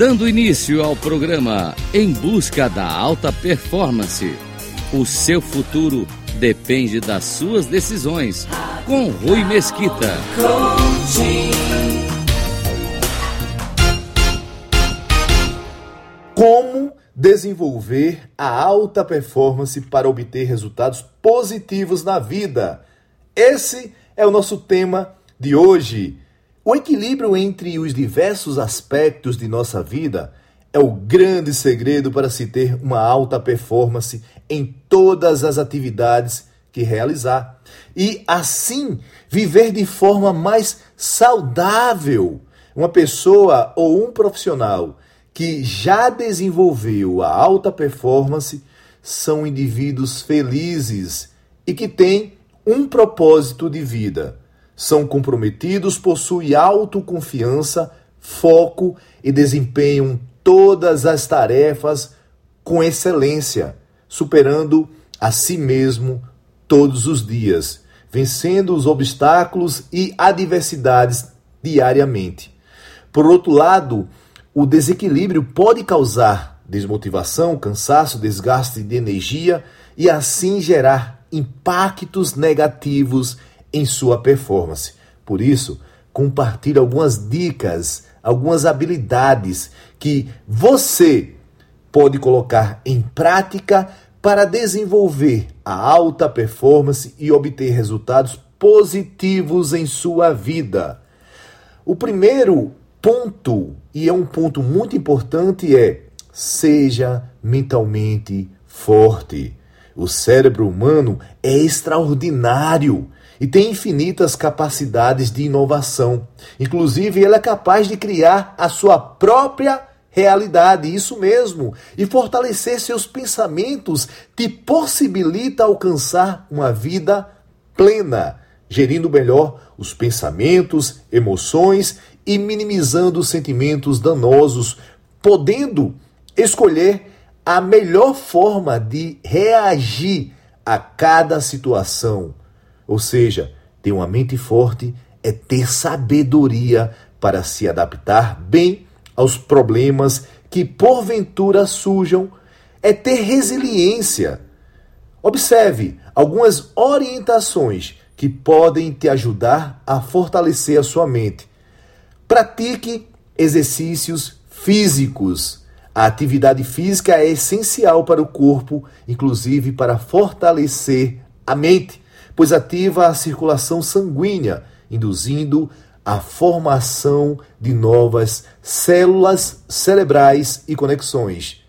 Dando início ao programa Em Busca da Alta Performance. O seu futuro depende das suas decisões. Com Rui Mesquita. Como desenvolver a alta performance para obter resultados positivos na vida? Esse é o nosso tema de hoje. O equilíbrio entre os diversos aspectos de nossa vida é o grande segredo para se ter uma alta performance em todas as atividades que realizar e assim viver de forma mais saudável. Uma pessoa ou um profissional que já desenvolveu a alta performance são indivíduos felizes e que têm um propósito de vida são comprometidos, possuem autoconfiança, foco e desempenham todas as tarefas com excelência, superando a si mesmo todos os dias, vencendo os obstáculos e adversidades diariamente. Por outro lado, o desequilíbrio pode causar desmotivação, cansaço, desgaste de energia e assim gerar impactos negativos em sua performance. Por isso, compartilhe algumas dicas, algumas habilidades que você pode colocar em prática para desenvolver a alta performance e obter resultados positivos em sua vida. O primeiro ponto, e é um ponto muito importante, é seja mentalmente forte. O cérebro humano é extraordinário e tem infinitas capacidades de inovação. Inclusive, ele é capaz de criar a sua própria realidade, isso mesmo, e fortalecer seus pensamentos te possibilita alcançar uma vida plena, gerindo melhor os pensamentos, emoções e minimizando os sentimentos danosos, podendo escolher a melhor forma de reagir a cada situação ou seja, ter uma mente forte é ter sabedoria para se adaptar bem aos problemas que porventura surjam, é ter resiliência. Observe algumas orientações que podem te ajudar a fortalecer a sua mente. Pratique exercícios físicos. A atividade física é essencial para o corpo, inclusive para fortalecer a mente pois ativa a circulação sanguínea, induzindo a formação de novas células cerebrais e conexões.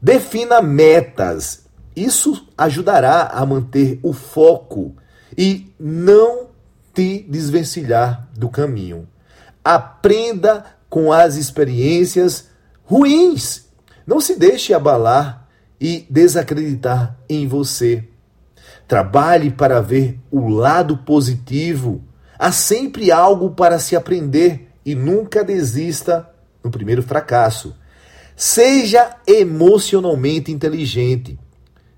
Defina metas. Isso ajudará a manter o foco e não te desvencilhar do caminho. Aprenda com as experiências ruins. Não se deixe abalar e desacreditar em você. Trabalhe para ver o lado positivo. Há sempre algo para se aprender e nunca desista no primeiro fracasso. Seja emocionalmente inteligente.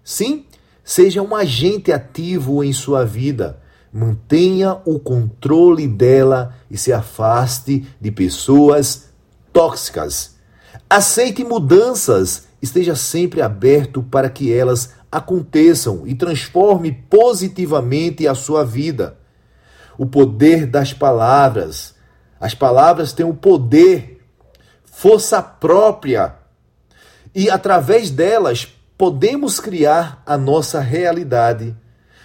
Sim, seja um agente ativo em sua vida. Mantenha o controle dela e se afaste de pessoas tóxicas. Aceite mudanças, esteja sempre aberto para que elas aconteçam e transforme positivamente a sua vida. O poder das palavras. As palavras têm o poder, força própria, e através delas podemos criar a nossa realidade.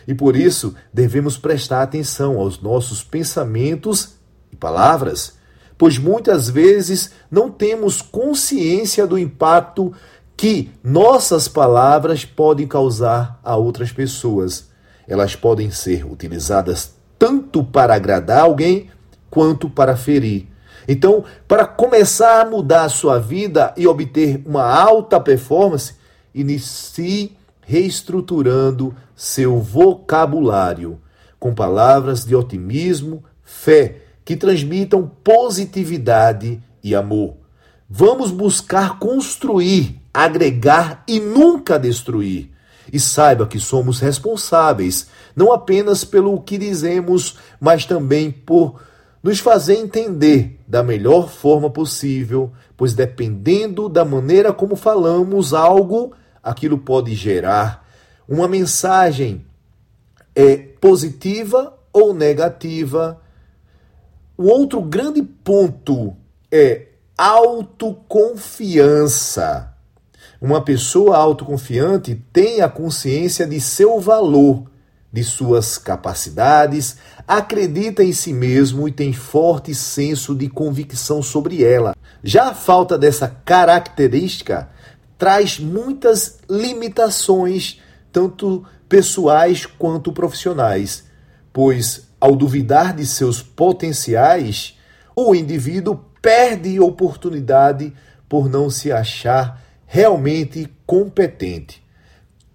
E por isso devemos prestar atenção aos nossos pensamentos e palavras, pois muitas vezes não temos consciência do impacto que nossas palavras podem causar a outras pessoas. Elas podem ser utilizadas tanto para agradar alguém quanto para ferir. Então, para começar a mudar a sua vida e obter uma alta performance, inicie reestruturando seu vocabulário com palavras de otimismo, fé, que transmitam positividade e amor. Vamos buscar construir agregar e nunca destruir. E saiba que somos responsáveis, não apenas pelo que dizemos, mas também por nos fazer entender da melhor forma possível, pois dependendo da maneira como falamos algo, aquilo pode gerar uma mensagem é positiva ou negativa. O outro grande ponto é autoconfiança. Uma pessoa autoconfiante tem a consciência de seu valor, de suas capacidades, acredita em si mesmo e tem forte senso de convicção sobre ela. Já a falta dessa característica traz muitas limitações, tanto pessoais quanto profissionais, pois ao duvidar de seus potenciais, o indivíduo perde oportunidade por não se achar realmente competente.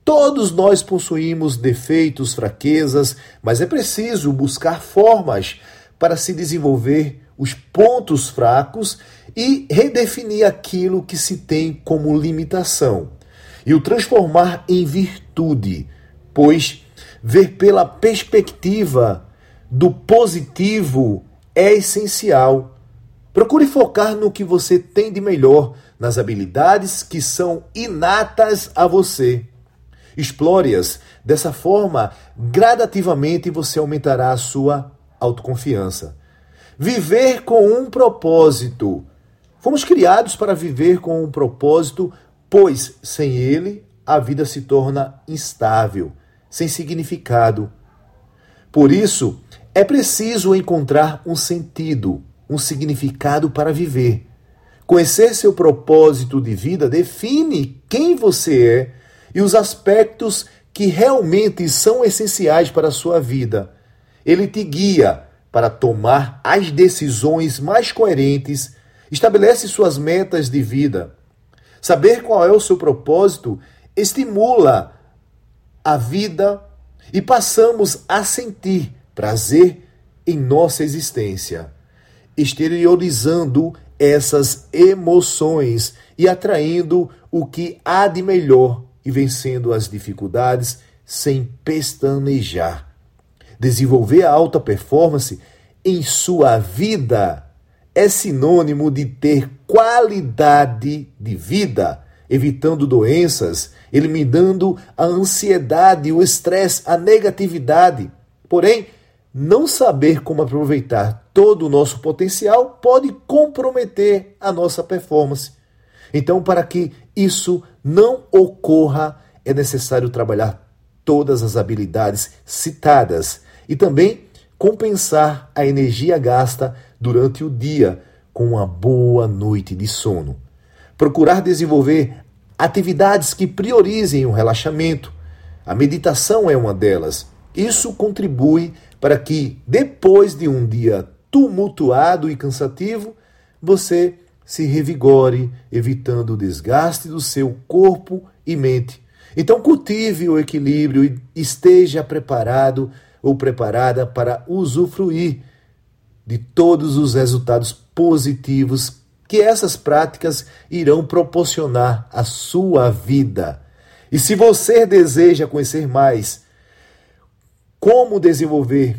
Todos nós possuímos defeitos, fraquezas, mas é preciso buscar formas para se desenvolver os pontos fracos e redefinir aquilo que se tem como limitação e o transformar em virtude, pois ver pela perspectiva do positivo é essencial. Procure focar no que você tem de melhor, nas habilidades que são inatas a você. Explore-as. Dessa forma, gradativamente você aumentará a sua autoconfiança. Viver com um propósito. Fomos criados para viver com um propósito, pois sem ele a vida se torna instável, sem significado. Por isso, é preciso encontrar um sentido, um significado para viver. Conhecer seu propósito de vida define quem você é e os aspectos que realmente são essenciais para a sua vida. Ele te guia para tomar as decisões mais coerentes, estabelece suas metas de vida. Saber qual é o seu propósito estimula a vida e passamos a sentir prazer em nossa existência, exteriorizando essas emoções e atraindo o que há de melhor e vencendo as dificuldades sem pestanejar. Desenvolver a alta performance em sua vida é sinônimo de ter qualidade de vida, evitando doenças, eliminando a ansiedade, o estresse, a negatividade. Porém, não saber como aproveitar todo o nosso potencial pode comprometer a nossa performance. Então, para que isso não ocorra, é necessário trabalhar todas as habilidades citadas e também compensar a energia gasta durante o dia com uma boa noite de sono. Procurar desenvolver atividades que priorizem o relaxamento. A meditação é uma delas. Isso contribui para que, depois de um dia tumultuado e cansativo, você se revigore, evitando o desgaste do seu corpo e mente. Então, cultive o equilíbrio e esteja preparado ou preparada para usufruir de todos os resultados positivos que essas práticas irão proporcionar à sua vida. E se você deseja conhecer mais como desenvolver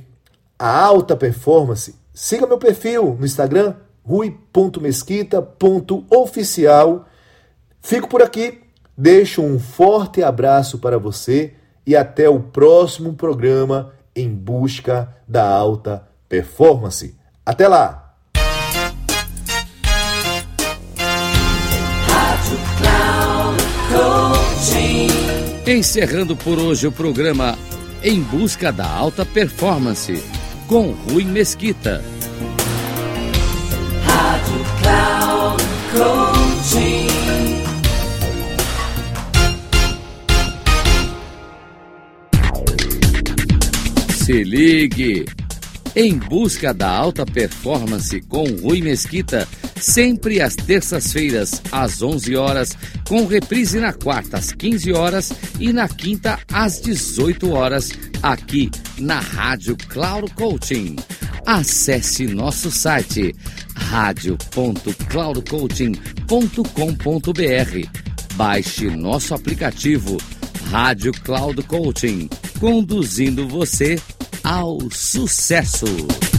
a alta performance, siga meu perfil no Instagram rui.mesquita.oficial. Fico por aqui, deixo um forte abraço para você e até o próximo programa em busca da alta performance. Até lá! Encerrando por hoje o programa Em Busca da Alta Performance, com Rui Mesquita. Se ligue! Em busca da alta performance com Rui Mesquita, sempre às terças-feiras, às 11 horas, com reprise na quarta às 15 horas e na quinta às 18 horas, aqui na Rádio Cloud Coaching. Acesse nosso site radio.cloudcoaching.com.br. Baixe nosso aplicativo Rádio Cloud Coaching, conduzindo você ao sucesso.